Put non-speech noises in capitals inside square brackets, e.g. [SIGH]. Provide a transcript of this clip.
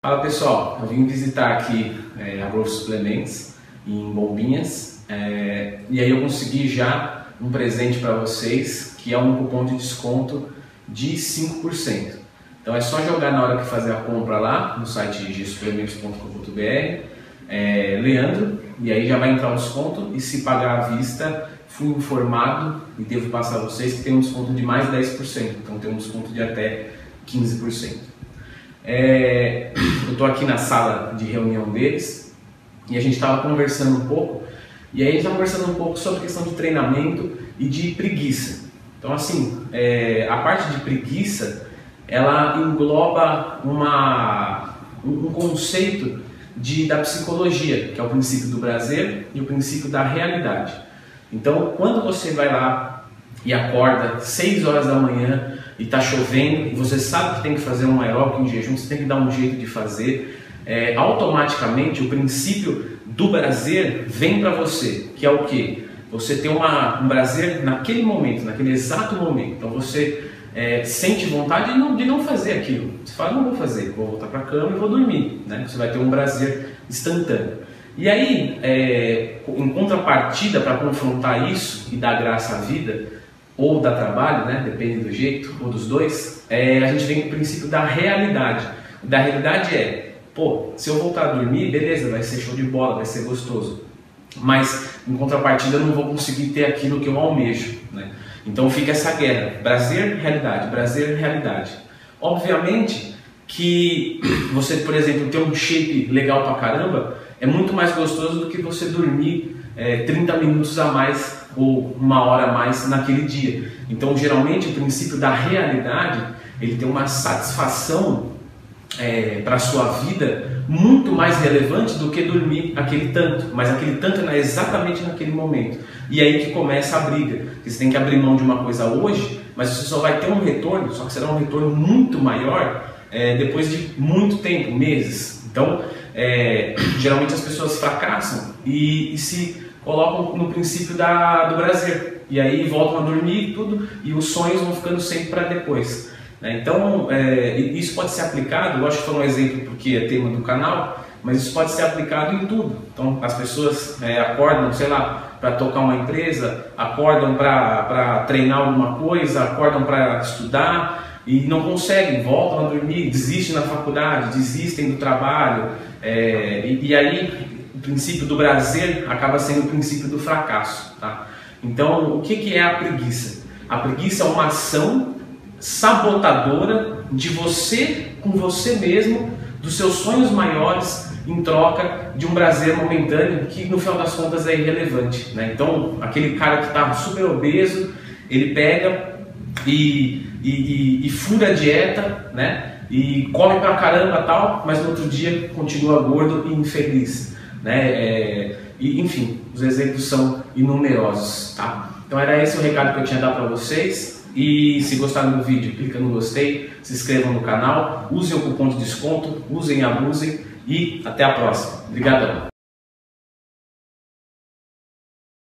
Fala pessoal, eu vim visitar aqui é, a Growth Suplementos em Bombinhas. É, e aí eu consegui já um presente para vocês que é um cupom de desconto de 5%. Então é só jogar na hora que fazer a compra lá no site gsuplementos.com.br é, Leandro e aí já vai entrar o desconto e se pagar à vista fui informado e devo passar a vocês que tem um desconto de mais 10%, então tem um desconto de até 15%. É, eu estou aqui na sala de reunião deles e a gente estava conversando um pouco e aí a gente estava conversando um pouco sobre a questão de treinamento e de preguiça. Então assim, é, a parte de preguiça ela engloba uma, um conceito de, da psicologia, que é o princípio do prazer e o princípio da realidade. Então, quando você vai lá e acorda 6 horas da manhã e está chovendo e você sabe que tem que fazer um aeróbico em jejum, você tem que dar um jeito de fazer, é, automaticamente o princípio do prazer vem para você, que é o que? Você tem uma, um prazer naquele momento, naquele exato momento. Então você é, sente vontade de não, de não fazer aquilo. Você fala, não vou fazer, vou voltar para a cama e vou dormir. Né? Você vai ter um prazer instantâneo. E aí, é, em contrapartida para confrontar isso e dar graça à vida, ou dar trabalho, né? depende do jeito, ou dos dois, é, a gente vem com o princípio da realidade. Da realidade é, pô, se eu voltar a dormir, beleza, vai ser show de bola, vai ser gostoso. Mas, em contrapartida, eu não vou conseguir ter aquilo que eu almejo. Né? Então fica essa guerra, prazer, realidade, prazer, realidade. Obviamente que você, por exemplo, ter um shape legal pra caramba é muito mais gostoso do que você dormir é, 30 minutos a mais ou uma hora a mais naquele dia. Então, geralmente, o princípio da realidade ele tem uma satisfação é, para a sua vida muito mais relevante do que dormir aquele tanto, mas aquele tanto é exatamente naquele momento. E aí que começa a briga, que você tem que abrir mão de uma coisa hoje, mas você só vai ter um retorno, só que será um retorno muito maior é, depois de muito tempo, meses. Então, é, [COUGHS] geralmente as pessoas fracassam e, e, se colocam no princípio da, do prazer. E aí voltam a dormir e tudo, e os sonhos vão ficando sempre para depois. Né? Então, é, isso pode ser aplicado, eu acho que foi um exemplo porque é tema do canal, mas isso pode ser aplicado em tudo. Então, as pessoas é, acordam, sei lá, para tocar uma empresa, acordam para treinar alguma coisa, acordam para estudar e não conseguem, voltam a dormir, desistem na faculdade, desistem do trabalho, é, e, e, aí o princípio do prazer acaba sendo o princípio do fracasso. Tá? Então, o que, que é a preguiça? A preguiça é uma ação sabotadora de você com você mesmo, dos seus sonhos maiores, em troca de um prazer momentâneo que no final das contas é irrelevante. Né? Então, aquele cara que está super obeso, ele pega e, e, e, e fura a dieta, né? E come pra caramba tal, mas no outro dia continua gordo e infeliz, né? É, e, enfim, os exemplos são inumerosos, tá? Então era esse o recado que eu tinha a dar para vocês. E se gostaram do vídeo, clica no gostei, se inscrevam no canal, usem o cupom de desconto, usem e abusem e até a próxima. Obrigadão!